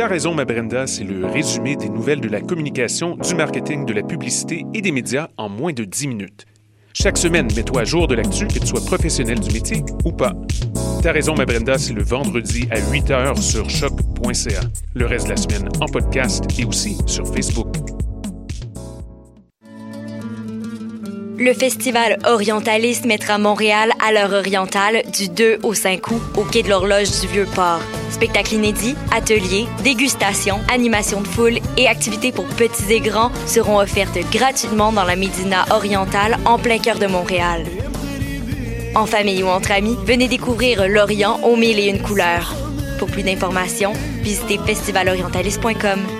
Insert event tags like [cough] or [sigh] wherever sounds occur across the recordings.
T'as raison, ma Brenda, c'est le résumé des nouvelles de la communication, du marketing, de la publicité et des médias en moins de 10 minutes. Chaque semaine, mets-toi à jour de l'actu, que tu sois professionnel du métier ou pas. T'as raison, ma Brenda, c'est le vendredi à 8 h sur choc.ca. Le reste de la semaine en podcast et aussi sur Facebook. Le festival Orientaliste mettra Montréal à l'heure orientale du 2 au 5 août au quai de l'horloge du Vieux-Port. Spectacles inédits, ateliers, dégustations, animations de foule et activités pour petits et grands seront offertes gratuitement dans la Médina orientale en plein cœur de Montréal. En famille ou entre amis, venez découvrir l'Orient aux mille et une couleurs. Pour plus d'informations, visitez festivalorientaliste.com.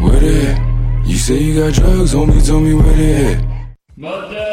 Where they? You say you got drugs, homie, tell me where they at. Mother.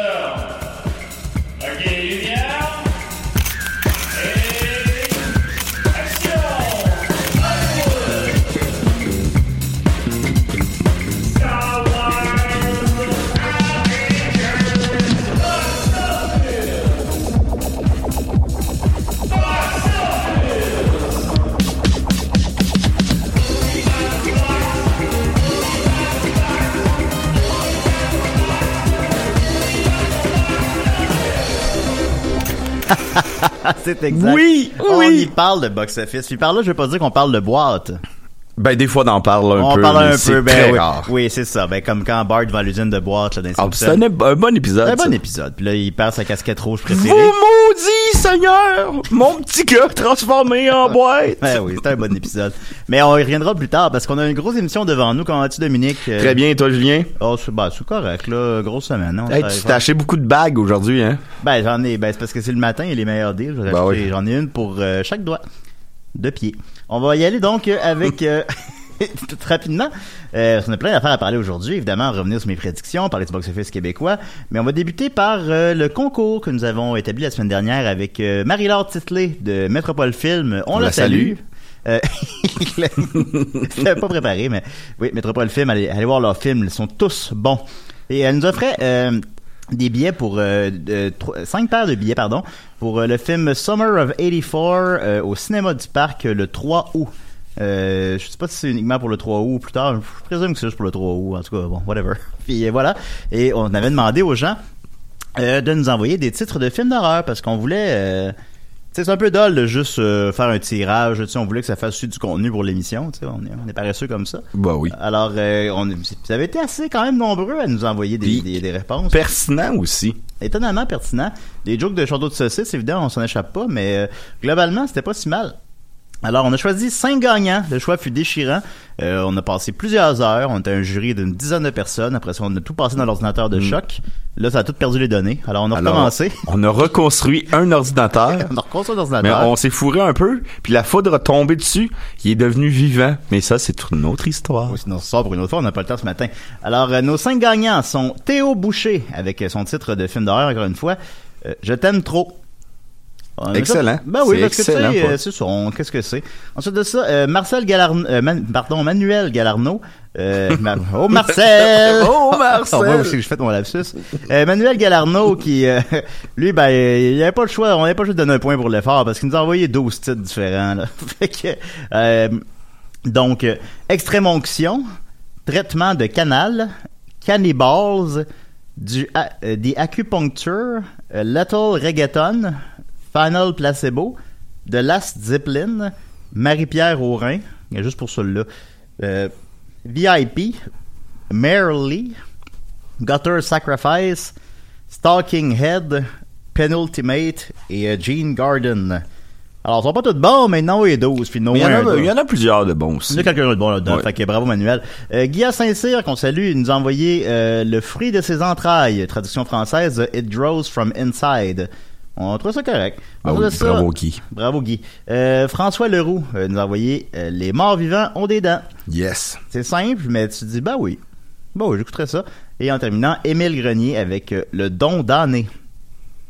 Exact. Oui, On oui. y parle de box-office. Puis par là, je veux pas dire qu'on parle de boîte. Ben, des fois, on en parle un on peu. parle mais un peu, ben très oui. rare. Oui, c'est ça. Ben, comme quand Bart va à l'usine de boîte, là, dans Ah, c'est un, un bon épisode. C'est un bon épisode. Puis là, il perd sa casquette rouge Vous préférée. maudit, Seigneur! Mon petit gars transformé en [laughs] boîte! Ouais, oui, c'est un bon épisode. Mais on y reviendra plus tard parce qu'on a une grosse émission devant nous. Comment vas-tu, Dominique? Euh, Très bien, et toi, Julien? Oh, c'est bah, c'est correct, là. Grosse semaine, non? Hey, tu t'es acheté beaucoup de bagues aujourd'hui, hein? Ben, j'en ai, ben, c'est parce que c'est le matin et les meilleurs deals. J'en ai Ben oui. J'en ai une pour euh, chaque doigt de pied. On va y aller donc euh, avec, euh, [laughs] tout rapidement. Euh, on a plein d'affaires à parler aujourd'hui. Évidemment, revenir sur mes prédictions, parler du box-office québécois. Mais on va débuter par euh, le concours que nous avons établi la semaine dernière avec euh, Marie-Laure Titley de Métropole Film. On, On la la salue. salue. Euh, [laughs] je l'avais pas préparé, mais oui, Métropole Film, allez, allez voir leurs films, ils sont tous bons. Et elle nous offrait euh, des billets pour euh, cinq paires de billets, pardon, pour euh, le film Summer of 84 euh, au cinéma du parc euh, le 3 août. Euh, je sais pas si c'est uniquement pour le 3 août ou plus tard. Je présume que c'est juste pour le 3 août. En tout cas, bon, whatever. [laughs] Puis voilà. Et on avait demandé aux gens de nous envoyer des titres de films d'horreur parce qu'on voulait. C'est un peu dole de juste euh, faire un tirage. On voulait que ça fasse du contenu pour l'émission. On est, on est paresseux comme ça. Bah oui. Alors, euh, on, vous avez été assez quand même nombreux à nous envoyer des, des réponses. Pertinent aussi. Étonnamment pertinent. Des jokes de château de saucisse, évidemment, on s'en échappe pas, mais euh, globalement, c'était pas si mal. Alors, on a choisi cinq gagnants. Le choix fut déchirant. Euh, on a passé plusieurs heures. On était un jury d'une dizaine de personnes. Après ça, on a tout passé dans l'ordinateur de choc. Là, ça a tout perdu les données. Alors, on a Mm. Alors, recommencé. On a reconstruit un ordinateur. [laughs] on a reconstruit Mais l'ordinateur. on s'est fourré un peu, puis la foudre a tombé dessus, il est devenu vivant. Mais ça, c'est une autre histoire. Oui, sinon, ça pour une autre fois, on n'a pas le temps ce matin. Alors, euh, nos cinq gagnants sont Théo Boucher, avec son titre de film d'horreur, encore une fois, euh, Je t'aime trop. On Excellent. Ben oui, parce que tu sais, excellent, euh, c'est ça, on- qu'est-ce que c'est? Ensuite de ça, euh, Marcel Galarno, euh, Man- pardon, Manuel Galarno, Euh, [laughs] oh Marcel! Oh, Marcel! On voit aussi que je fais mon lapsus. Manuel Galarno qui, [laughs] lui, ben, il avait pas le choix, on n'avait pas juste donné un point pour l'effort parce qu'il nous a envoyé 12 titres différents. Là. [laughs] fait que, donc, extrême onction, traitement de canal, cannibals, du des acupuncture, Little Reggaeton, Final Placebo, The Last Zeppelin, Marie-Pierre Aurin, il y a juste pour celui-là, euh, VIP, Merrily, Gutter Sacrifice, Stalking Head, Penultimate et euh, Gene Garden. Alors, ils sont pas tous bons, mais non, a 12, puis non Mais il y, en a, là. il y en a plusieurs de bons aussi. Il y en a quelques-uns de bons là-dedans. Ouais. Fait que bravo Manuel. Euh, Guillaume Saint-Cyr, qu'on salue, il nous a envoyé euh, Le fruit de ses entrailles, traduction française, It grows from inside. On trouve ça correct. Ah oui, ça- bravo, Guy. Bravo Guy. Euh, François Leroux euh, nous a envoyé euh, Les morts vivants ont des dents. Yes. C'est simple, mais tu te dis, bah oui. Bah oui, j'écouterai ça. Et en terminant, Émile Grenier avec Le don damné.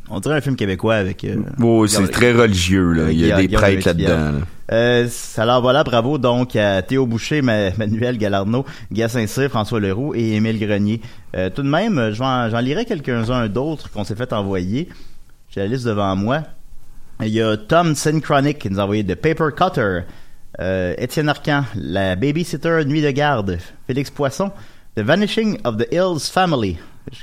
On dirait un film québécois avec... Oh, c'est très religieux, là. Il y a des prêtres là-dedans. là. Euh, alors voilà, bravo donc à Théo Boucher, Ma- Manuel Galarno, Guy Saint-Cyr, François Leroux et Émile Grenier. Euh, tout de même, j'en j'en lirai quelques-uns d'autres qu'on s'est fait envoyer. J'ai la liste devant moi. Il y a Tom Synchronic qui nous a envoyé The Paper Cutter. Euh, Étienne Arcan, La Babysitter Nuit de garde. Félix Poisson, The Vanishing of the Hills Family.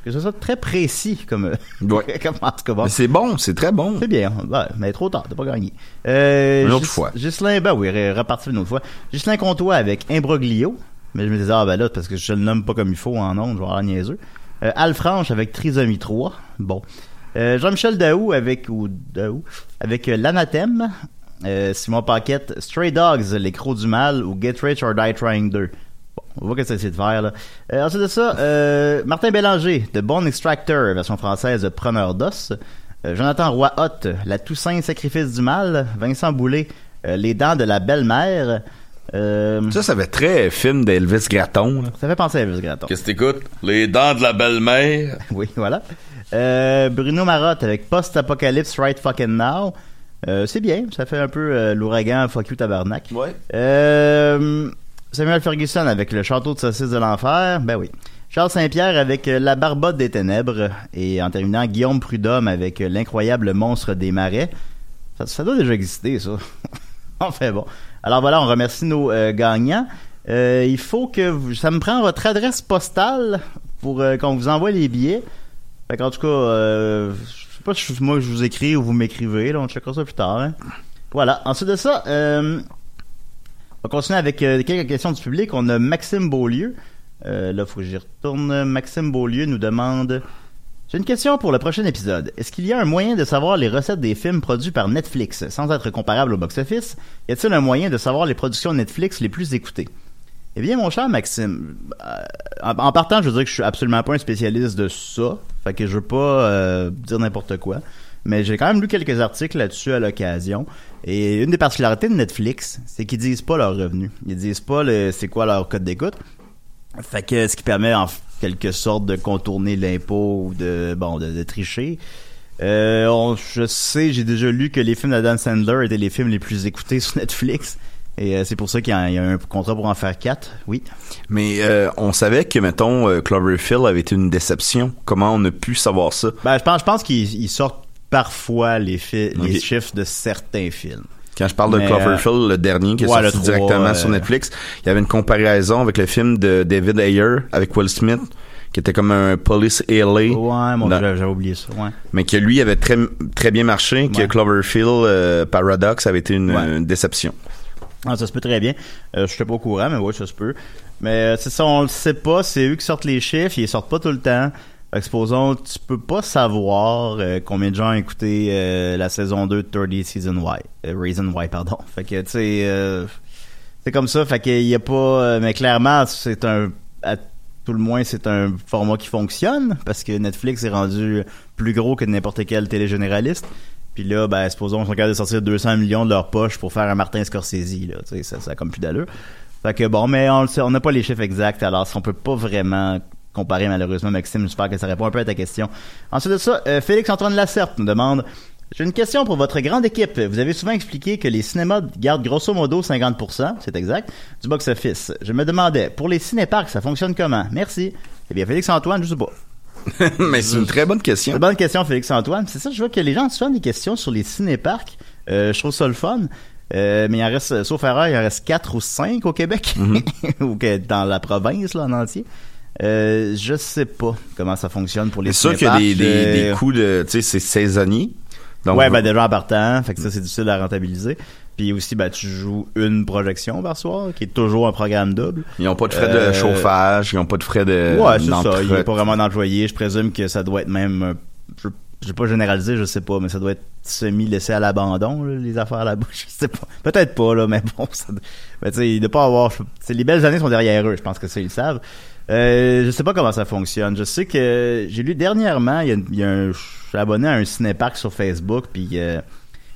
Je trouve ça très précis comme, [laughs] Ouais. [laughs] comme en tout cas, bon. Mais c'est bon, c'est très bon. C'est bien, ouais, mais trop tard, t'as pas gagné. Euh, Une autre Gis- fois. Ghislain, ben oui, re- reparti une autre fois. Ghislain Comtois avec Imbroglio. Mais je me disais, ah ben là, parce que je le nomme pas comme il faut en ondes, je vais avoir l'air niaiseux. Euh, Alfranche avec Trisomie 3. Bon. Euh, Jean-Michel Daou avec, ou Daou, avec euh, l'anathème. Euh, Simon Paquette, Stray Dogs, Les Crocs du Mal ou Get Rich or Die Trying 2. Bon, on voit qu'est-ce que ça essaie de faire, là. Euh, ensuite de ça, euh, Martin Bélanger, de Bone Extractor, version française, Preneur d'os. Euh, Jonathan Roy Hott, La Toussaint Sacrifice du Mal. Vincent Boulet, euh, Les Dents de la Belle-Mère. Euh, Ça, ça fait très film d'Elvis Gratton. là. ça fait penser à Elvis Gratton. Qu'est-ce que t'écoutes? Les dents de la belle-mère. [laughs] Oui, voilà. Euh, Bruno Marotte avec Post-Apocalypse Right Fucking Now. Euh, c'est bien, ça fait un peu euh, l'ouragan Fuck You Tabarnak. Ouais. Samuel Ferguson avec Le Château de Saucisse de l'Enfer. Ben oui. Charles Saint-Pierre avec La Barbotte des Ténèbres. Et en terminant, Guillaume Prudhomme avec L'incroyable monstre des marais. Ça, ça doit déjà exister, ça. [laughs] enfin bon. Alors voilà, on remercie nos gagnants. Il faut que vous, ça me prend votre adresse postale pour qu'on vous envoie les billets. Fait qu'en tout cas, euh, je sais pas si moi je vous écris ou vous m'écrivez, là, on checkera ça plus tard. hein. Voilà. Ensuite de ça, euh, on va continuer avec euh, quelques questions du public. On a Maxime Beaulieu. Euh, là, faut que j'y retourne. Maxime Beaulieu nous demande J'ai une question pour le prochain épisode. Est-ce qu'il y a un moyen de savoir les recettes des films produits par Netflix? Sans être comparable au box-office Y a-t-il un moyen de savoir les productions Netflix les plus écoutées? Eh bien, mon cher Maxime, euh, en, en partant, je veux dire que je suis absolument pas un spécialiste de ça. Fait que je veux pas euh, dire n'importe quoi. Mais j'ai quand même lu quelques articles là-dessus à l'occasion. Et une des particularités de Netflix, c'est qu'ils disent pas leurs revenus. Ils disent pas c'est quoi leur code d'écoute. Fait que ce qui permet en quelque sorte de contourner l'impôt ou de bon de, tricher. Euh, je sais, j'ai déjà lu que les films d'Adam Sandler étaient les films les plus écoutés sur Netflix. Et euh, c'est pour ça qu'il y, a il y a un contrat pour en faire quatre. Oui. Mais euh, on savait que, mettons, euh, Cloverfield avait été une déception. Comment on a pu savoir ça? Ben, je pense, je pense qu'ils ils sortent parfois les, chiffres de certains films. Quand je parle de Cloverfield, le dernier qui est ouais, sorti directement euh, sur Netflix, il y avait une comparaison avec le film de David Ayer avec Will Smith, qui était comme un police LA. Ouais, mon j'avais oublié ça. Ouais. mais que lui avait très très bien marché, que. Cloverfield euh, Paradox avait été une, Ouais. une déception. Ah, ça se peut très bien. Euh, je suis pas au courant, mais oui, ça se peut. Mais euh, c'est ça, on le sait pas. C'est eux qui sortent les chiffres. Ils sortent pas tout le temps. Supposons, tu peux pas savoir euh, combien de gens ont écouté euh, la saison 2 de 30 Season Y. Reason Why, pardon. [laughs] Fait que, tu sais, c'est comme ça. Fait qu'il y a pas... mais clairement, c'est un... À tout le moins, c'est un format qui fonctionne parce que Netflix est rendu plus gros que n'importe quel télé généraliste. Puis là, ben, supposons qu'ils sont capables de sortir 200 millions de leur poche pour faire un Martin Scorsese, là. Tu sais, ça, ça a comme plus d'allure. Fait que bon, mais on on n'a pas les chiffres exacts, alors on peut pas vraiment comparer malheureusement Maxime. J'espère que ça répond un peu à ta question. Ensuite de ça, euh, Félix-Antoine Lacerte nous demande J'ai une question pour votre grande équipe. Vous avez souvent expliqué que les cinémas gardent grosso modo 50%, c'est exact, du box-office. Je me demandais, pour les cinéparks, ça fonctionne comment? Merci. Eh bien, Félix-Antoine, je sais pas. [laughs] Mais c'est une très bonne question. C'est une bonne question, Félix-Antoine. C'est ça, je vois que les gens ont souvent des questions sur les cinéparks. Euh, je trouve ça le fun. Euh, mais il en reste, sauf erreur, il en reste 4 ou 5 au Québec. [laughs] ou que dans la province, là, en entier. Euh, je sais pas comment ça fonctionne pour les C'est sûr qu'il y a des, des, des Euh, coûts de, tu sais, c'est saisonnier. Donc, ouais, ben déjà en partant, fait que ça c'est difficile à rentabiliser. Puis aussi, ben tu joues une projection par soir, qui est toujours un programme double. ils n'ont pas de frais de Euh, chauffage, ils n'ont pas de frais de. Ouais, c'est ça. Il n'y a pas vraiment d'employé. Je présume que ça doit être même. euh, Je vais pas généraliser, je sais pas, mais ça doit être semi laissé à l'abandon, les affaires là-bas. [laughs] Je sais pas. Peut-être pas, là, mais bon, ça. Ben, tu sais, pas avoir. Les belles années sont derrière eux. Je pense que ça, ils le savent. Euh, je sais pas comment ça fonctionne. Je sais que j'ai lu dernièrement, il y a, il y a un, je suis abonné à un cinépark sur Facebook, puis euh,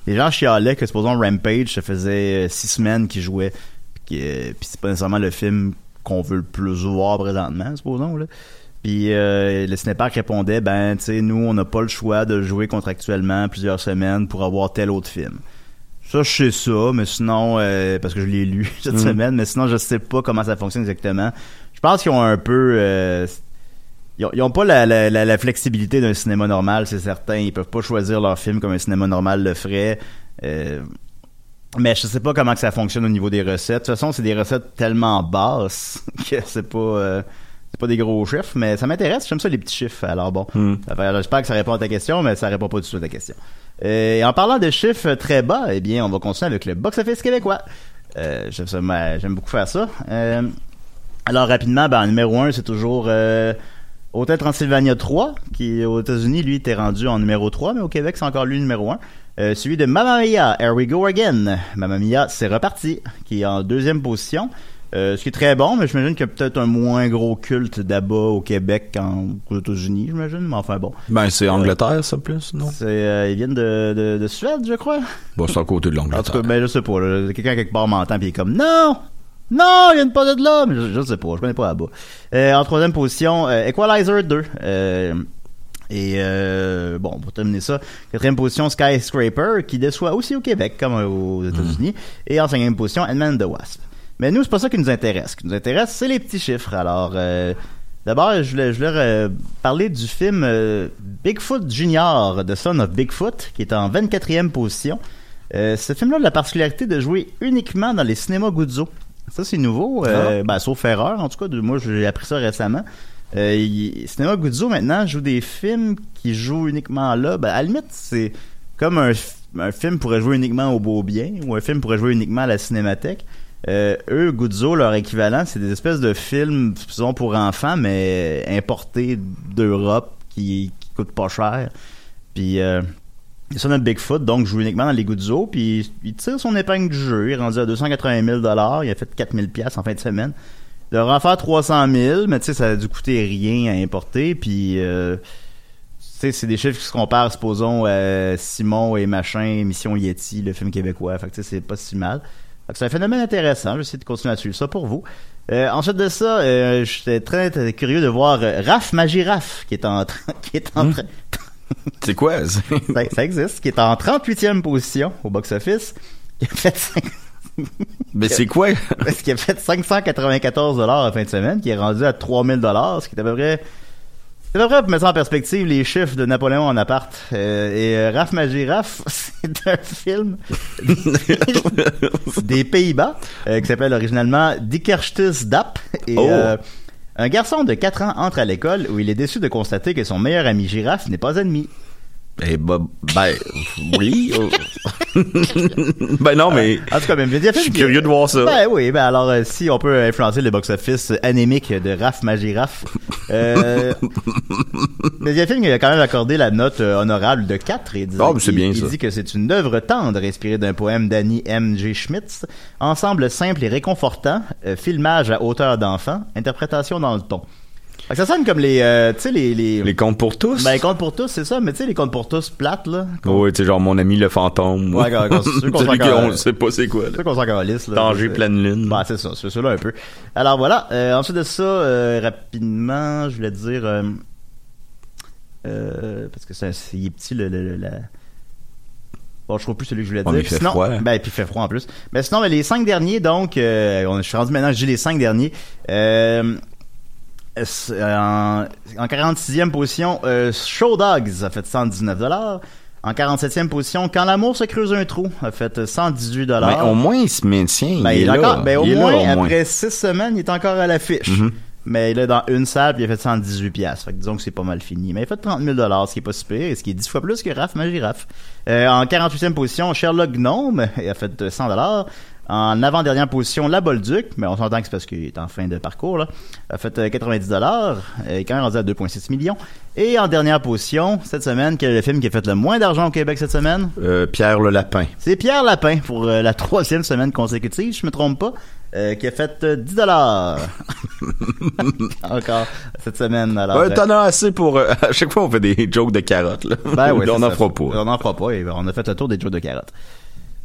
les gens chialaient que, supposons, Rampage, ça faisait euh, six semaines qu'ils jouaient, puis, euh, puis c'est pas nécessairement le film qu'on veut le plus voir présentement, supposons, là. Puis euh, le cinépark répondait, ben, tu sais, nous, on n'a pas le choix de jouer contractuellement plusieurs semaines pour avoir tel autre film. Ça, je sais ça, mais sinon, euh, parce que je l'ai lu [laughs] cette Mm. semaine, mais sinon, je sais pas comment ça fonctionne exactement. Je pense qu'ils ont un peu... euh, ils, ont, ils ont pas la, la, la, la flexibilité d'un cinéma normal, c'est certain. Ils peuvent pas choisir leur film comme un cinéma normal le ferait. Euh, mais je sais pas comment que ça fonctionne au niveau des recettes. De toute façon, c'est des recettes tellement basses [laughs] que c'est pas... euh, c'est pas des gros chiffres, mais ça m'intéresse. J'aime ça les petits chiffres. Alors bon, fait- j'espère que ça répond à ta question, mais ça répond pas du tout à ta question. Euh, Et en parlant de chiffres très bas, eh bien, on va continuer avec le box-office québécois. Euh, j'aime, beaucoup faire ça. Euh, alors rapidement, ben, en numéro 1, c'est toujours euh, Hotel Transylvania 3, qui aux États-Unis, lui, était rendu en numéro 3, mais au Québec, c'est encore lui numéro 1. Euh, suivi de Mamma Mia, Here We Go Again. Mamma Mia, c'est reparti, qui est en deuxième position. Euh, ce qui est très bon, mais j'imagine qu'il y a peut-être un moins gros culte d'Abba au Québec qu'aux États-Unis, j'imagine, mais enfin bon. Ben, c'est Angleterre, ça, plus, non? C'est, euh, ils viennent de, de, de Suède, je crois. Bon, c'est à côté de En tout l'Angleterre. cas, ben, je sais pas. là. Quelqu'un quelque part m'entend puis il est comme non, non, ils viennent pas de là. Mais je, je sais pas, je connais pas là-bas. Euh, en troisième position, euh, Equalizer 2. Euh, et bon, pour terminer ça, quatrième position, Skyscraper, qui déçoit aussi au Québec, comme aux États-Unis. Et en cinquième position, Ant-Man the Wasp. Mais nous, c'est pas ça qui nous intéresse. Ce qui nous intéresse, c'est les petits chiffres. Alors, d'abord, je voulais, je voulais parler du film Bigfoot Junior, The Son of Bigfoot, qui est en 24e position. Ce film-là a la particularité de jouer uniquement dans les cinémas Guzzo. Ça, c'est nouveau, euh, ben, sauf erreur. En tout cas, de, moi, j'ai appris ça récemment. Euh, il- Cinéma Guzzo, maintenant, joue des films qui jouent uniquement là. Ben, à la limite, c'est comme un, un film pourrait jouer uniquement au Beau Bien ou un film pourrait jouer uniquement à la Cinémathèque. Euh, eux, Guzzo, leur équivalent, c'est des espèces de films, disons, pour enfants, mais importés d'Europe qui, qui coûtent pas cher. Puis, euh, il ça notre Bigfoot, donc joue uniquement dans les Guzzo, puis il tire son épingle du jeu. Il est rendu à 280 000 Il a fait 4 000 en fin de semaine. Il devrait en faire 300 000 mais tu sais, ça a dû coûter rien à importer, puis... Euh, tu sais, c'est des chiffres qui se comparent, supposons, à Simon et Machin, Mission Yeti, le film québécois. Fait que tu sais, c'est pas si mal. C'est un phénomène intéressant. Je vais essayer de continuer à suivre ça pour vous. Euh, ensuite de ça, euh, j'étais très, très curieux de voir Raph Magiraf, qui est en train, [laughs] qui est en train, [laughs] C'est quoi? ça? ça, ça existe, qui est en 38e position au box-office. Qui a fait cinq- Ben, c'est quoi? [laughs] Parce qu'il a fait 594 dollars en fin de semaine, qui est rendu à 3000 dollars, ce qui est à peu près c'est à peu près pour mettre ça en perspective les chiffres de Napoléon en appart. Euh, et euh, Raph Magiraf, [laughs] c'est un film des Pays-Bas euh, qui s'appelle originalement Dickerstus Dap. Et Oh. Un garçon de 4 ans entre à l'école où il est déçu de constater que son meilleur ami girafe n'est pas ennemi. Eh ben, ben, oui. oh. [laughs] ben non, mais En tout cas, même, je suis curieux de voir ça. Ben oui, ben alors euh, si on peut influencer le box-office anémique de Raph Magiraf, euh, [laughs] y a quand même accordé la note euh, honorable de 4 et dit, c'est il- bien, il dit que c'est une œuvre tendre inspirée d'un poème d'Annie M. G. Schmitz, ensemble simple et réconfortant, euh, filmage à hauteur d'enfant, interprétation dans le ton. Fait que ça sonne comme les, euh, tu sais les les, Les comptes pour tous? ben les comptes pour tous, c'est ça, mais tu sais les comptes pour tous plates là. oui, tu sais, genre mon ami le fantôme. Ouais, quand- quand- ceux qu'on [laughs] Celui qu'on sait pas c'est quoi. C'est Là. ça qu'on s'en calisse, là. Danger pleine lune. Bah, c'est ça, c'est ça là un peu. Alors voilà, euh, ensuite de ça, euh, rapidement, je voulais dire, euh, euh, parce que c'est petit le, le- le- la, Bon, je trouve plus celui que je voulais dire. fait sinon, froid, hein. ben, puis il fait froid en plus. Mais sinon, ben, les cinq derniers, donc, euh, on, je suis rendu maintenant, j'ai les cinq derniers. Euh, en, en 46e position, euh, Show Dogs a fait 119 En 47e position, Quand l'amour se creuse un trou a fait 118 Mais au moins, il se maintient. ben, il, il est encore, ben, au Il est là, moins, au moins. après six semaines, il est encore à l'affiche. Mhm. Mais il est dans une salle, puis il a fait 118 piastres. Fait que disons que c'est pas mal fini. Mais il a fait 30 000 ce qui est pas super, et ce qui est 10 fois plus que Raph, ma girafe. Euh, en 48e position, Sherlock Gnome, [laughs] il a fait euh, 100 En avant-dernière position, La Bolduc, mais on s'entend que c'est parce qu'il est en fin de parcours, là. A fait euh, 90 dollars. Il est quand même rendu à 2,6 millions. Et en dernière position, cette semaine, quel est le film qui a fait le moins d'argent au Québec cette semaine? Euh, Pierre le Lapin. C'est Pierre Lapin pour euh, la troisième semaine consécutive, je me trompe pas, euh, qui a fait euh, 10 dollars. [laughs] Encore cette semaine. Alors, Ouais, euh, t'en as assez pour. euh, à chaque fois, on fait des jokes de carottes. Là. ben oui, Là, [laughs] on n'en fera pas. On n'en fera pas. et on a fait le tour des jeux de carottes.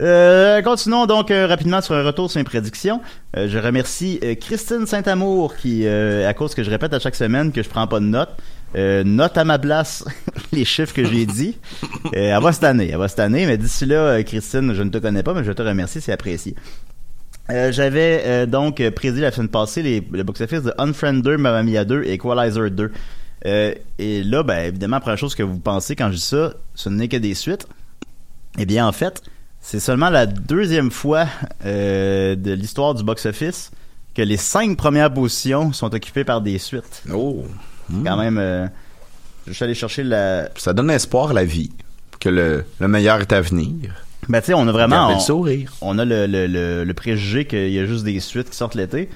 Euh, continuons donc euh, rapidement sur un retour sur mes prédictions. Euh, je remercie euh, Christine Saint-Amour qui, euh, à cause que je répète à chaque semaine que je prends pas de notes, note à ma place [laughs] les chiffres que j'ai dit. Elle va cette année, elle va cette année, mais d'ici là, Christine, je ne te connais pas, mais je te remercie, c'est apprécié. J'avais donc prédit la semaine passée les, le box-office de Unfriender, Mamma Mia 2 et Equalizer 2. Euh, et là, ben, évidemment, la première chose que vous pensez quand je dis ça, ce n'est que des suites. Eh bien, en fait, c'est seulement la deuxième fois euh, de l'histoire du box-office que les cinq premières positions sont occupées par des suites. Oh. Quand même, euh, je suis allé chercher la... Ça donne espoir à la vie. Que le, le meilleur est à venir. Ben, tu sais, on a vraiment... On, le sourire. on a le, le, le, le préjugé qu'il y a juste des suites qui sortent l'été.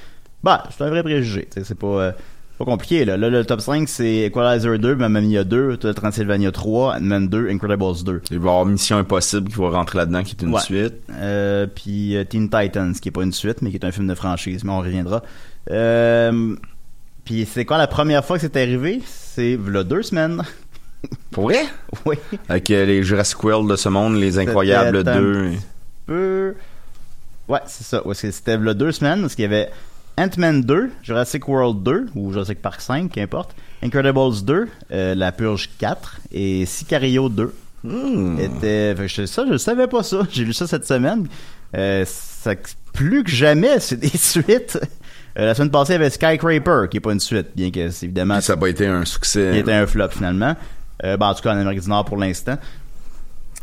Bah, c'est un vrai préjugé. C'est pas, euh, pas compliqué. Là. Là, le top 5, c'est Equalizer 2, Mamma Mia 2, t'as Transylvania 3, Ant-Man 2, Incredibles 2. Il va y avoir Mission Impossible qui va rentrer là-dedans, qui est une Ouais. suite. Euh, puis euh, Teen Titans, qui est pas une suite, mais qui est un film de franchise, mais on reviendra. Euh, puis c'est quoi la première fois que c'est arrivé? C'est là deux semaines. [laughs] Pour vrai? oui. Avec euh, les Jurassic World de ce monde, les Incroyables C'était un 2. petit peu... Ouais, c'est ça. Ouais, C'était là deux semaines, parce qu'il y avait Ant-Man 2, Jurassic World 2, ou Jurassic Park 5, qu'importe, Incredibles 2, euh, La Purge 4, et Sicario 2. Hmm. Était, fait que je, ça, je savais pas ça. [laughs] J'ai lu ça cette semaine. Euh, ça, plus que jamais, [laughs] c'est des suites. Euh, la semaine passée, il y avait Skyscraper, qui est pas une suite, bien que c'est évidemment... Puis ça n'a pas été un succès. Qui était un flop, finalement. Euh, ben, en tout cas, en Amérique du Nord, pour l'instant.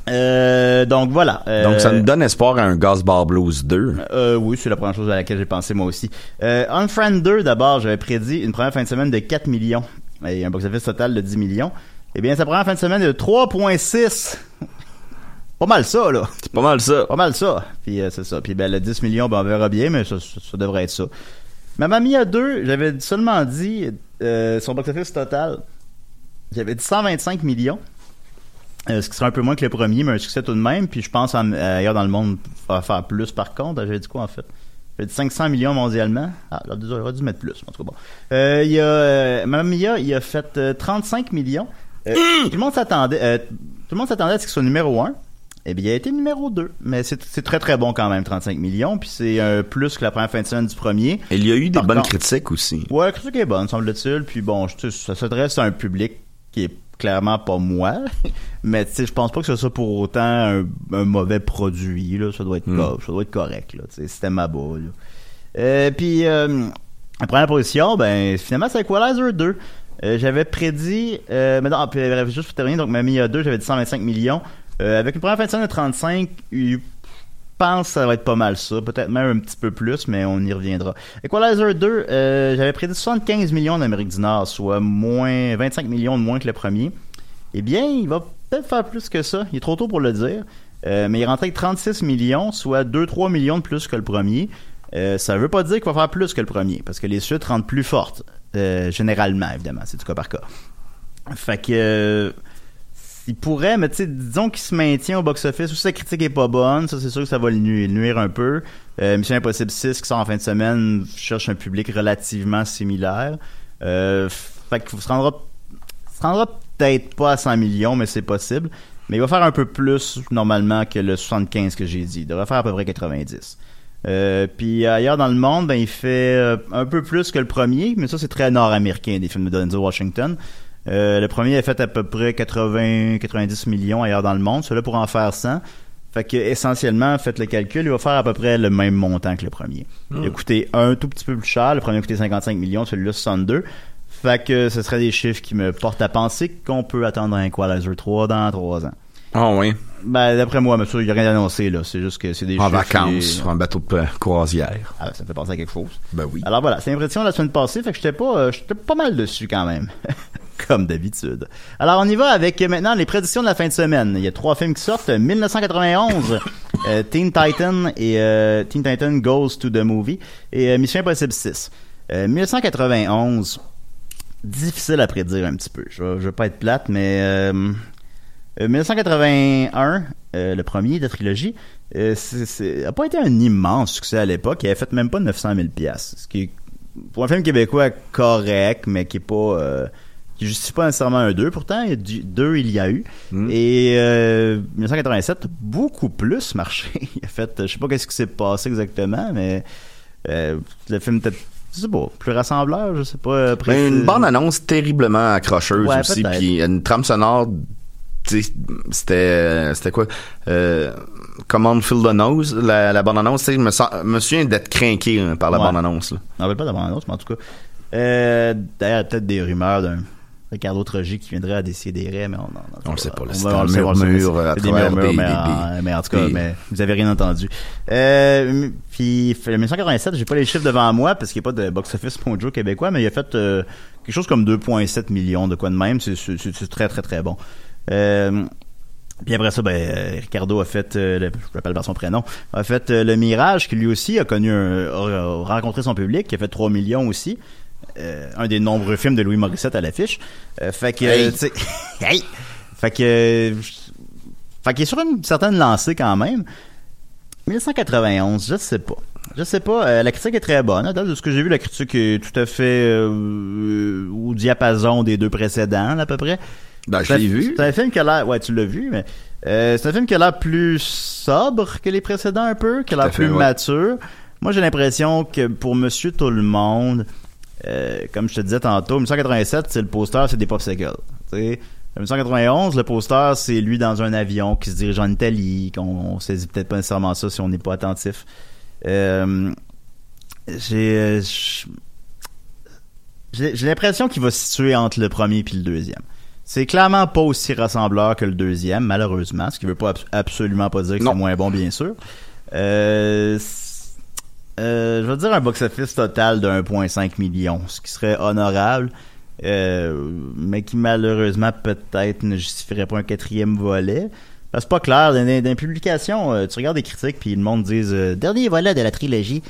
Euh, donc, voilà. Euh, Donc ça nous donne espoir à un Bar Blues 2. euh, oui, c'est la première chose à laquelle j'ai pensé moi aussi. Euh, Unfriend 2, d'abord, j'avais prédit une première fin de semaine de 4 millions. Et un box-office total de 10 millions. Eh bien, sa première fin de semaine est de 3,6. [laughs] Pas mal ça, là. C'est pas mal ça. Pas mal ça. Puis euh, c'est ça. Puis ben, le 10 millions, ben, on verra bien, mais ça, ça, ça devrait être ça. Mamma Mia 2, j'avais seulement dit euh, son box-office total. J'avais dit 125 millions. Euh, ce qui serait un peu moins que le premier, mais un succès tout de même. Puis je pense en- ailleurs dans le monde, va faire plus par contre. J'avais dit quoi en fait? J'avais dit 500 millions mondialement. Ah, là, j'aurais dû mettre plus. En tout cas, bon. Euh, il y a, euh, Mamma Mia, il a fait euh, 35 millions. Euh, tout le monde s'attendait, euh, tout le monde s'attendait à ce qu'il soit numéro 1. Eh bien, il a été numéro 2. Mais c'est très très bon quand même, 35 millions. Puis c'est euh, plus que la première fin de semaine du premier. Et il y a eu des Par bonnes contre- critiques aussi. Ouais, la critique est bonne, semble-t-il. Puis bon, je- ça s'adresse à un public qui est clairement pas moi. [laughs] Mais je pense pas que ce soit pour autant un, un mauvais produit. Là. Ça, doit être Mm. co- ça doit être correct. Là. C'était ma. Là. Euh, puis, euh, en première position, ben, finalement, c'est Equalizer 2. Euh, j'avais prédit, euh, mais non, puis, bref, juste pour terminer, donc Mamie 2, j'avais dit 125 millions. Euh, avec une première fin de semaine de 35, je pense que ça va être pas mal ça. Peut-être même un petit peu plus, mais on y reviendra. Equalizer 2, euh, j'avais prédit 75 millions en Amérique du Nord, soit moins 25 millions de moins que le premier. Eh bien, il va peut-être faire plus que ça. Il est trop tôt pour le dire. Euh, mais il rentre avec 36 millions, soit 2-3 millions de plus que le premier. Euh, ça veut pas dire qu'il va faire plus que le premier, parce que les suites rentrent plus fortes, euh, généralement, évidemment. C'est du cas par cas. Fait que... il pourrait, mais tu sais, disons qu'il se maintient au box-office, ou si sa critique est pas bonne, ça c'est sûr que ça va le nuire, un peu. Euh, Mission Impossible 6 qui sort en fin de semaine cherche un public relativement similaire. Euh, fait qu'il se rendra, se rendra peut-être pas à 100 millions, mais c'est possible. Mais il va faire un peu plus normalement que le 75 que j'ai dit. Il devrait faire à peu près 90. Euh, puis ailleurs dans le monde, ben, il fait euh, un peu plus que le premier, mais ça c'est très nord-américain des films de Denzel Washington. Euh, le premier a fait à peu près 80-90 millions ailleurs dans le monde. Celui-là pour en faire 100. Fait que essentiellement, faites le calcul, il va faire à peu près le même montant que le premier. Il a Hmm. coûté un tout petit peu plus cher, le premier a coûté 55 millions, celui-là 62. Fait que ce serait des chiffres qui me portent à penser qu'on peut attendre un Equalizer 3 dans 3 ans. Ah oui. Ben, d'après moi, monsieur, il n'y a rien annoncé, là. C'est juste que c'est des En chiffres vacances, et- sur un bateau de croisière. Ah, ça me fait penser à quelque chose. Ben oui. Alors voilà, c'est l'impression de la semaine passée, fait que j'étais pas, euh, j'étais pas mal dessus quand même. [laughs] [laughs] Comme d'habitude. Alors on y va avec euh, maintenant les prédictions de la fin de semaine. Il y a trois films qui sortent. 1991, euh, Teen Titan et euh, Teen Titan Goes to the Movie et euh, Mission Impossible 6. Euh, 1991, difficile à prédire un petit peu. Je je vais pas être plate, mais euh, euh, 1981, euh, le premier de la trilogie, euh, c'est- c'est- a pas été un immense succès à l'époque. Il avait fait même pas 900 000 pièces, ce qui est pour un film québécois correct, mais qui est pas euh, qui justifie pas nécessairement un 2. Pourtant, 2 il y a eu. Et euh, 1987 beaucoup plus marché. [laughs] il a fait, je sais pas qu'est-ce qui s'est passé exactement, mais euh, le film était je sais pas, plus rassembleur, je sais pas. euh, Ben, une bande annonce terriblement accrocheuse Ouais, aussi, puis une trame sonore, c'était c'était quoi? Euh, Command Feel the Nose, la, la bande annonce, tu sais, je me, sens- me souviens d'être craqué hein, par la Ouais. bande annonce. Je rappelle pas de la bande-annonce, mais en tout cas. Euh, D'ailleurs, il y a peut-être des rumeurs d'un Ricardo Trogi qui viendrait à décider, mais on, on, On le sait pas, on va- on le on murmure c'est à des travers murmures, des- mais, en, mais en tout cas, mais vous avez rien entendu. Euh, puis, le 1987, j'ai pas les chiffres devant moi parce qu'il n'y a pas de box-office Mojo québécois, mais il a fait euh, quelque chose comme 2,7 millions de quoi de même. C'est- très, très, très bon. Euh, puis après ça, ben, euh, Ricardo a fait, euh, le- je l'appelle par son prénom, a fait euh, Le Mirage, qui lui aussi a connu, un, a, a rencontré son public, qui a fait 3 millions aussi. Euh, un des nombreux films de Louis Morissette à l'affiche. Euh, fait que, Hey. tu sais, [laughs] hey! Fait que, fait qu'il est sur une certaine lancée quand même. 1991, je sais pas. Je sais pas. euh, la critique est très bonne. De ce que j'ai vu, la critique est tout à fait au diapason des deux précédents, à peu près. Ben, je C'est un- l'ai vu. C'est un film qui a l'air. Ouais, tu l'as vu, mais c'est un film qui a l'air plus sobre que les précédents un peu, qui a l'air fait, plus ouais. mature. Moi, j'ai l'impression que pour Monsieur Tout le Monde, euh, comme je te disais tantôt, 1987, c'est le poster, c'est des popsicles. Tu sais, 1991, le poster, c'est lui dans un avion qui se dirige en Italie, qu'on on saisit peut-être pas nécessairement ça si on n'est pas attentif. Euh, j'ai euh, j'ai l'impression qu'il va se situer entre le premier et le deuxième. C'est clairement pas aussi rassembleur que le deuxième, malheureusement, ce qui veut pas abs- absolument pas dire que c'est moins bon, bien sûr. Euh, euh, je vais dire un box-office total de 1,5 million, ce qui serait honorable, euh, mais qui malheureusement peut-être ne justifierait pas un quatrième volet. C'est pas clair, dans, les publications, euh, tu regardes des critiques puis le monde dit euh, dernier volet de la trilogie.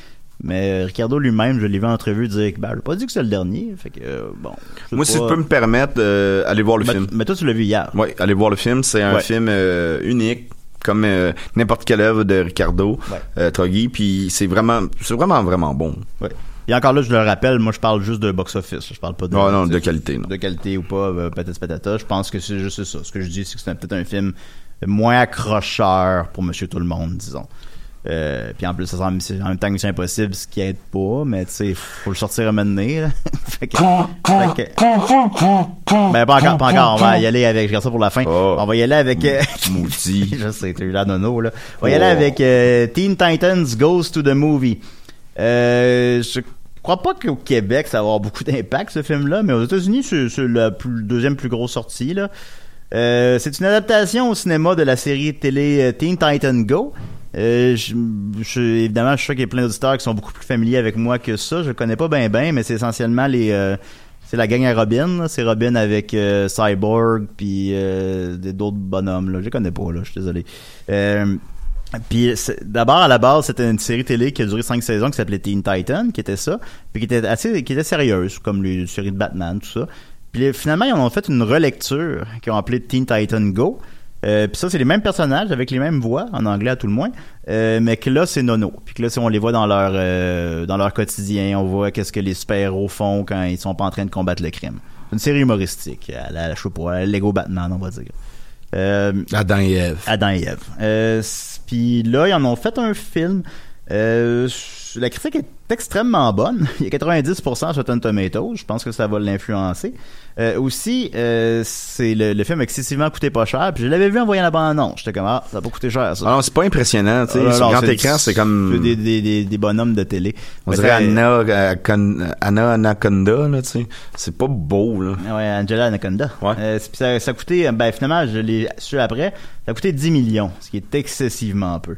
Mais Ricardo lui-même, je l'ai vu en entrevue dire que ben, pas dit que c'est le dernier. Fait que euh, bon. Moi, si je peux me permettre, euh, allez voir le Mais- film. Mais toi, tu l'as vu hier. Oui, allez voir le film. C'est un Ouais. film euh, unique, comme euh, n'importe quelle œuvre de Ricardo Ouais. euh, Troggi. Puis c'est vraiment, c'est vraiment, vraiment bon. Ouais. Et encore là, je le rappelle, moi je parle juste de box-office. Je parle pas de. Ah, non, de qualité, non. De qualité ou pas, euh, patata patata. Je pense que c'est juste ça. Ce que je dis, c'est que c'est peut-être un film moins accrocheur pour Monsieur Tout le Monde, disons. Euh, puis en plus, ça semble c'est en même temps que Mission Impossible, ce qui aide pas, mais tu sais, faut le sortir à un moment donné, là. [laughs] fait que, fait que- ben, pas encore, pas encore, on va y aller avec, je garde ça pour la fin. On va y aller avec, Maudit. [laughs] je sais, t'as eu la nono, là. On va y aller Oh. avec euh, Teen Titans Goes to the Movie. Euh, je crois pas qu'au Québec, ça va avoir beaucoup d'impact, ce film-là, mais aux États-Unis, c'est c'est la plus- deuxième plus grosse sortie, là. Euh, c'est une adaptation au cinéma de la série télé Teen Titan Go. Euh, je, évidemment, je suis sûr qu'il y a plein d'auditeurs qui sont beaucoup plus familiers avec moi que ça. Je connais pas bien, bien, mais c'est essentiellement les, euh, c'est la gang à Robin. C'est Robin avec euh, Cyborg puis euh, d'autres bonhommes. Là. Je les connais pas, là. Je suis désolé. Puis d'abord à la base c'était une série télé qui a duré cinq saisons qui s'appelait Teen Titan qui était ça puis qui était assez qui était sérieuse comme les séries de Batman tout ça puis finalement ils en ont fait une relecture qu'ils ont appelée Teen Titan Go euh, puis ça c'est les mêmes personnages avec les mêmes voix en anglais à tout le moins euh, mais que là c'est nono. Puis que là c'est- on les voit dans leur euh, dans leur quotidien on voit qu'est-ce que les super-héros font quand ils sont pas en train de combattre le crime. C'est une série humoristique à la, je sais pas Lego Batman on va dire. Euh, Adam et Ève. Adam et c- Puis là, ils en ont fait un film Euh, la critique est extrêmement bonne. [laughs] Il y a 90% sur Rotten Tomatoes. Je pense que ça va l'influencer. Euh, aussi, euh, c'est le, le film excessivement coûté pas cher. Puis je l'avais vu en voyant la bande-annonce. J'étais comme, ah, ça va pas coûter cher, ça. Ah non, c'est pas impressionnant, tu sais. Ah, sur grand écran, c'est comme... Des, des, des, des bonhommes de télé. On Mais dirait Anna, euh, Con- Anna Anaconda, là, tu sais. C'est pas beau, là. Ouais, Angela Anaconda. Ouais. Euh, puis ça, ça a coûté, ben finalement, je l'ai su après, ça a coûté 10 millions, ce qui est excessivement peu.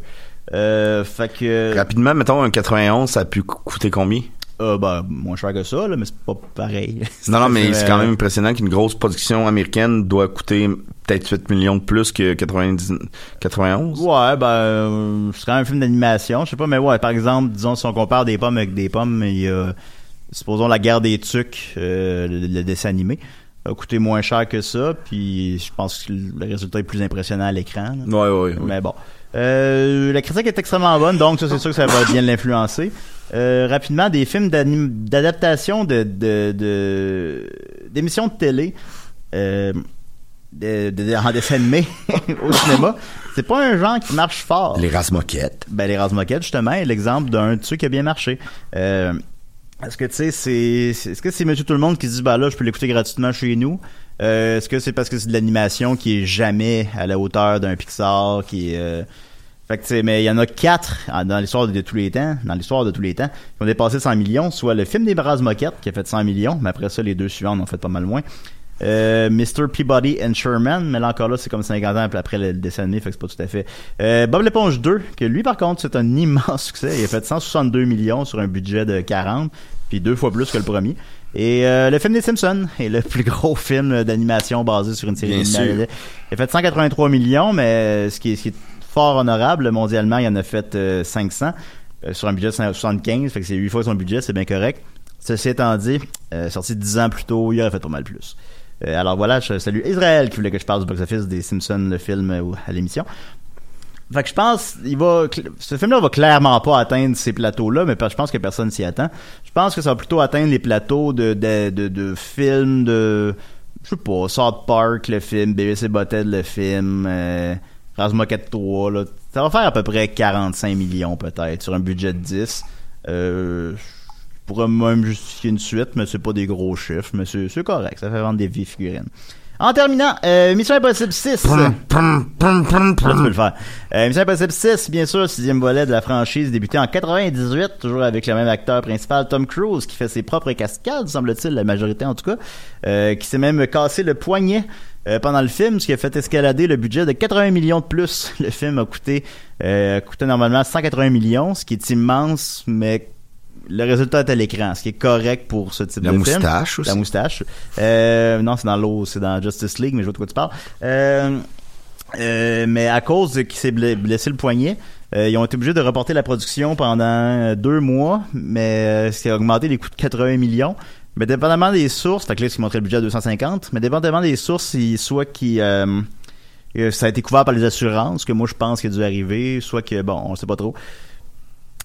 Euh, fait que... Rapidement, mettons, un 91, ça a pu co- coûter combien? Euh, ben, moins cher que ça, là, mais c'est pas pareil. Non, non, mais c'est quand Euh, même impressionnant qu'une grosse production américaine doit coûter peut-être 8 millions de plus que 90, 91. Ouais, ben, euh, c'est quand même un film d'animation, je sais pas, mais ouais, par exemple, disons, si on compare des pommes avec des pommes, il y a, supposons, la guerre des tucs, euh, le, le dessin animé, a coûté moins cher que ça, puis je pense que le résultat est plus impressionnant à l'écran. Ouais, ouais, ouais. Mais bon. Euh, la critique est extrêmement bonne, donc ça, c'est sûr que ça va bien l'influencer. Euh, rapidement, des films d'adaptation de, d'émissions de télé euh, de, de- en dessin animé [laughs] au cinéma. C'est pas un genre qui marche fort. Les races moquettes. Ben, les Razmoquettes, justement, est l'exemple d'un de ceux qui a bien marché. Euh, est-ce que, tu sais, c'est, est-ce que c'est Monsieur Tout-le-Monde qui se dit, bah là, je peux l'écouter gratuitement chez nous? Euh, est-ce que c'est parce que c'est de l'animation qui est jamais à la hauteur d'un Pixar, qui est, euh, fait que, mais il y en a quatre dans l'histoire de, tous les temps, dans l'histoire de tous les temps, qui ont dépassé 100 millions, soit le film des Razmoquettes, qui a fait 100 millions, mais après ça, les deux suivants en ont fait pas mal moins. Euh, Mr. Peabody and Sherman, mais là encore là, c'est comme 50 ans après le dessin animé, fait que c'est pas tout à fait. Euh, Bob l'éponge 2, que lui par contre, c'est un [laughs] immense succès. Il a fait 162 millions sur un budget de 40, puis deux fois plus que le premier. Et euh, le film des Simpsons est le [laughs] plus gros film d'animation basé sur une série animée. Il a fait 183 millions, mais ce qui est, ce qui est fort honorable, mondialement, il en a fait euh, 500 euh, sur un budget de 75, fait que c'est 8 fois son budget, c'est bien correct. Ceci étant dit, euh, sorti 10 ans plus tôt, il aurait fait pas mal plus. Euh, alors voilà, je salue Israël qui voulait que je parle du box-office des Simpsons, le film euh, à l'émission. Fait que je pense, il va, ce film-là va clairement pas atteindre ces plateaux-là, mais je pense que personne s'y attend. Je pense que ça va plutôt atteindre les plateaux de, de, de, de films de, je sais pas, South Park, le film, BBC Butthead, le film, euh, Razmoket 3, là. Ça va faire à peu près 45 millions peut-être sur un budget de 10. Euh, je pourrais même justifier une suite, mais c'est pas des gros chiffres, mais c'est c'est correct, ça fait vendre des vieilles figurines. En terminant, euh, Mission Impossible 6. Là, tu peux le faire. Euh, Mission Impossible 6, bien sûr, sixième volet de la franchise, débuté en 98, toujours avec le même acteur principal, Tom Cruise, qui fait ses propres cascades, semble-t-il, la majorité en tout cas, euh, qui s'est même cassé le poignet euh, pendant le film, ce qui a fait escalader le budget de 80 millions de plus. [laughs] Le film a coûté, euh, a coûté normalement 180 millions, ce qui est immense, mais le résultat est à l'écran, ce qui est correct pour ce type La de film. moustache aussi. La moustache. Euh, non, c'est dans l'eau, c'est dans Justice League, mais je vois de quoi tu parles. Euh, euh, mais à cause de qu'il s'est blessé le poignet, euh, ils ont été obligés de reporter la production pendant euh, deux mois, mais euh, ce qui a augmenté les coûts de 80 millions. Mais dépendamment des sources, fait que là, ce qui montrait le budget à 250, mais dépendamment des sources, il- soit qui euh, ça a été couvert par les assurances, que moi je pense qu'il a dû arriver, soit que, bon, on sait pas trop.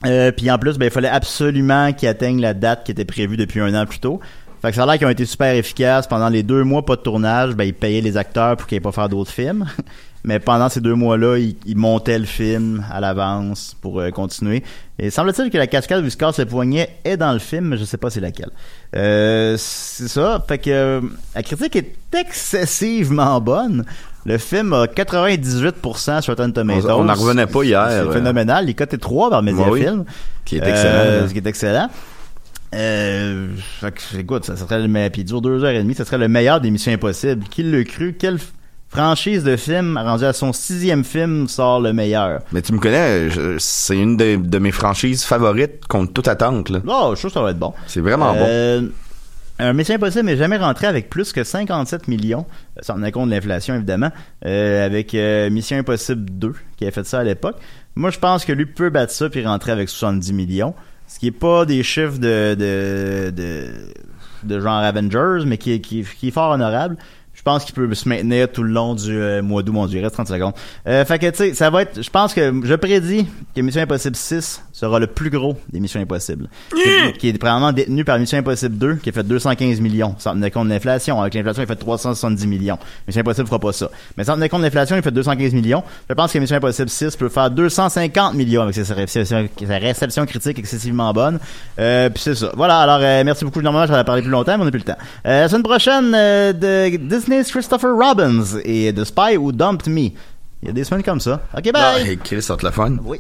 Euh, puis en plus, ben, il fallait absolument qu'ils atteignent la date qui était prévue depuis un an plus tôt. Fait que ça a l'air qu'ils ont été super efficaces. Pendant les deux mois pas de tournage, ben, ils payaient les acteurs pour qu'ils aient pas faire d'autres films. [laughs] Mais pendant ces deux mois-là, ils, montaient le film à l'avance pour euh, continuer. Et semble-t-il que la cascade où il se casse le poignet est dans le film, mais je sais pas c'est laquelle. Euh, c'est ça. Fait que euh, la critique est excessivement bonne. Le film a 98% sur Rotten Tomatoes. On- n'en revenait pas hier, C'est euh. phénoménal. Il est coté 3 par Mediafilm. Oui, qui est Euh, excellent. ce qui est excellent. Euh, fait que, écoute, ça serait le meilleur, puis il dure deux heures et demie, ça serait le meilleur des Missions Impossibles. Qui l'a cru? Quelle franchise de film, rendu à son sixième film, sort le meilleur? Mais tu me connais, c'est une de, de mes franchises favorites contre toute attente. Là. Oh, je sûr que ça va être bon. C'est vraiment Euh, Un Mission Impossible n'est jamais rentré avec plus que 57 millions, sans tenir compte de l'inflation évidemment, euh, avec euh, Mission Impossible 2 qui a fait ça à l'époque. Moi je pense que lui peut battre ça puis rentrer avec 70 millions, ce qui est pas des chiffres de de, de, genre Avengers, mais qui, est- qui, est- fort honorable. Je pense qu'il peut se maintenir tout le long du euh, mois d'août. Mon Dieu, reste 30 secondes. Euh, fait que, tu sais, ça va être... Je pense que... Je prédis que Mission Impossible 6 sera le plus gros des Missions Impossibles. Qui, qui est probablement détenu par Mission Impossible 2, qui a fait 215 millions. Sans tenir compte de l'inflation. Avec l'inflation, il fait 370 millions. Mission Impossible fera pas ça. Mais sans tenir compte de l'inflation, il fait 215 millions. Je pense que Mission Impossible 6 peut faire 250 millions avec sa, réception critique excessivement bonne. Euh, puis c'est ça. Voilà, alors euh, merci beaucoup. Normalement, j'aurais parlé plus longtemps, mais on n'a plus le temps. Euh, la semaine prochaine, euh, de Disney's Christopher Robbins et The Spy Who Dumped Me. Il y a des semaines comme ça. OK, bye! Ah, hey, Chris, ça te le fun? Oui.